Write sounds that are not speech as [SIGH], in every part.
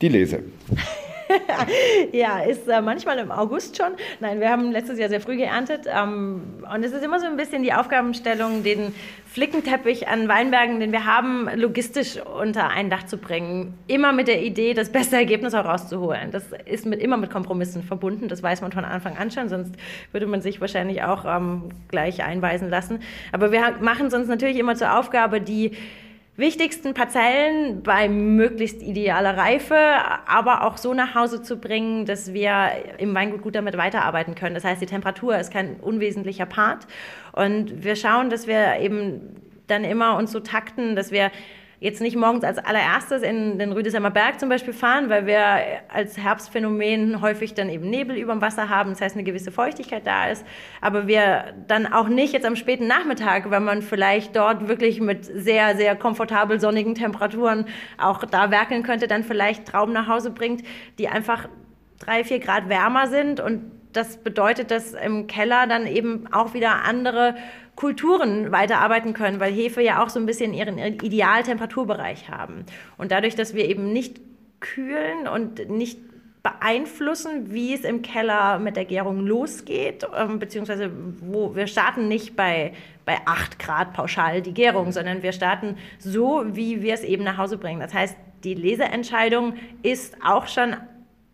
Die Lese. [LAUGHS] ja, ist äh, manchmal im August schon. Nein, wir haben letztes Jahr sehr früh geerntet. Ähm, und es ist immer so ein bisschen die Aufgabenstellung, den Flickenteppich an Weinbergen, den wir haben, logistisch unter ein Dach zu bringen. Immer mit der Idee, das beste Ergebnis auch rauszuholen. Das ist mit, immer mit Kompromissen verbunden. Das weiß man von Anfang an schon, sonst würde man sich wahrscheinlich auch ähm, gleich einweisen lassen. Aber wir machen es uns natürlich immer zur Aufgabe, die wichtigsten Parzellen bei möglichst idealer Reife, aber auch so nach Hause zu bringen, dass wir im Weingut gut damit weiterarbeiten können. Das heißt, die Temperatur ist kein unwesentlicher Part. Und wir schauen, dass wir eben dann immer uns so takten, dass wir jetzt nicht morgens als allererstes in den Rüdesheimer Berg zum Beispiel fahren, weil wir als Herbstphänomen häufig dann eben Nebel über dem Wasser haben, das heißt eine gewisse Feuchtigkeit da ist, aber wir dann auch nicht jetzt am späten Nachmittag, wenn man vielleicht dort wirklich mit sehr, sehr komfortabel sonnigen Temperaturen auch da werkeln könnte, dann vielleicht Trauben nach Hause bringt, die einfach drei, vier Grad wärmer sind und das bedeutet, dass im Keller dann eben auch wieder andere Kulturen weiterarbeiten können, weil Hefe ja auch so ein bisschen ihren Idealtemperaturbereich haben. Und dadurch, dass wir eben nicht kühlen und nicht beeinflussen, wie es im Keller mit der Gärung losgeht, ähm, beziehungsweise wo wir starten nicht bei, bei 8 Grad pauschal die Gärung, sondern wir starten so, wie wir es eben nach Hause bringen. Das heißt, die Leseentscheidung ist auch schon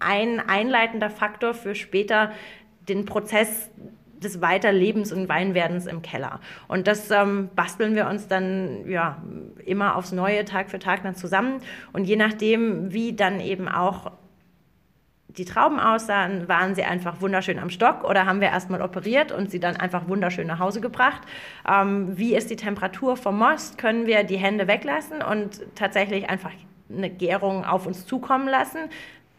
ein einleitender Faktor für später den Prozess des Weiterlebens und Weinwerdens im Keller. Und das ähm, basteln wir uns dann ja immer aufs Neue, Tag für Tag dann zusammen. Und je nachdem, wie dann eben auch die Trauben aussahen, waren sie einfach wunderschön am Stock oder haben wir erstmal operiert und sie dann einfach wunderschön nach Hause gebracht. Ähm, wie ist die Temperatur vom Most? Können wir die Hände weglassen und tatsächlich einfach eine Gärung auf uns zukommen lassen?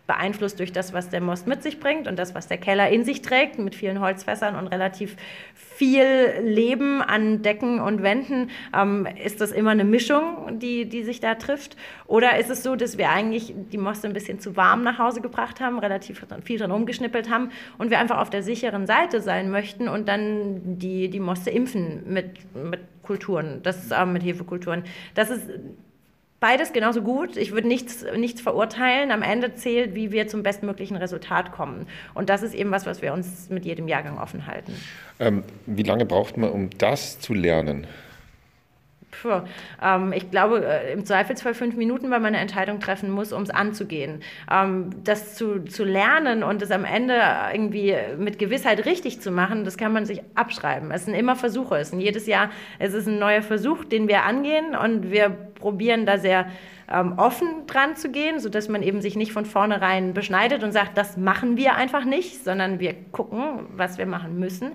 Beeinflusst durch das, was der Most mit sich bringt und das, was der Keller in sich trägt, mit vielen Holzfässern und relativ viel Leben an Decken und Wänden. Ähm, ist das immer eine Mischung, die, die sich da trifft? Oder ist es so, dass wir eigentlich die Moste ein bisschen zu warm nach Hause gebracht haben, relativ viel dran umgeschnippelt haben und wir einfach auf der sicheren Seite sein möchten und dann die, die Moste impfen mit, mit Kulturen, das äh, mit Hefekulturen. Das ist Beides genauso gut. Ich würde nichts, nichts verurteilen. Am Ende zählt, wie wir zum bestmöglichen Resultat kommen. Und das ist eben was, was wir uns mit jedem Jahrgang offen halten. Ähm, wie lange braucht man, um das zu lernen? Puh, ähm, ich glaube, äh, im Zweifelsfall fünf Minuten, weil man eine Entscheidung treffen muss, um es anzugehen. Ähm, das zu, zu lernen und es am Ende irgendwie mit Gewissheit richtig zu machen, das kann man sich abschreiben. Es sind immer Versuche. Es sind jedes Jahr, es ist ein neuer Versuch, den wir angehen und wir probieren da sehr ähm, offen dran zu gehen, sodass man eben sich nicht von vornherein beschneidet und sagt, das machen wir einfach nicht, sondern wir gucken, was wir machen müssen.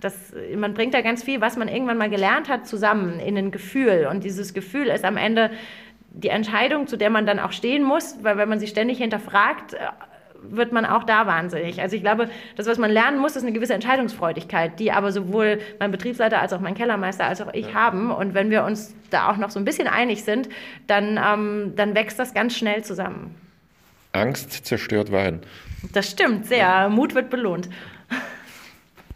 Das, man bringt da ganz viel, was man irgendwann mal gelernt hat, zusammen in ein Gefühl. Und dieses Gefühl ist am Ende die Entscheidung, zu der man dann auch stehen muss, weil wenn man sich ständig hinterfragt, äh, wird man auch da wahnsinnig. Also ich glaube, das, was man lernen muss, ist eine gewisse Entscheidungsfreudigkeit, die aber sowohl mein Betriebsleiter als auch mein Kellermeister als auch ich ja. haben. Und wenn wir uns da auch noch so ein bisschen einig sind, dann, ähm, dann wächst das ganz schnell zusammen. Angst zerstört Wein. Das stimmt, sehr. Mut wird belohnt.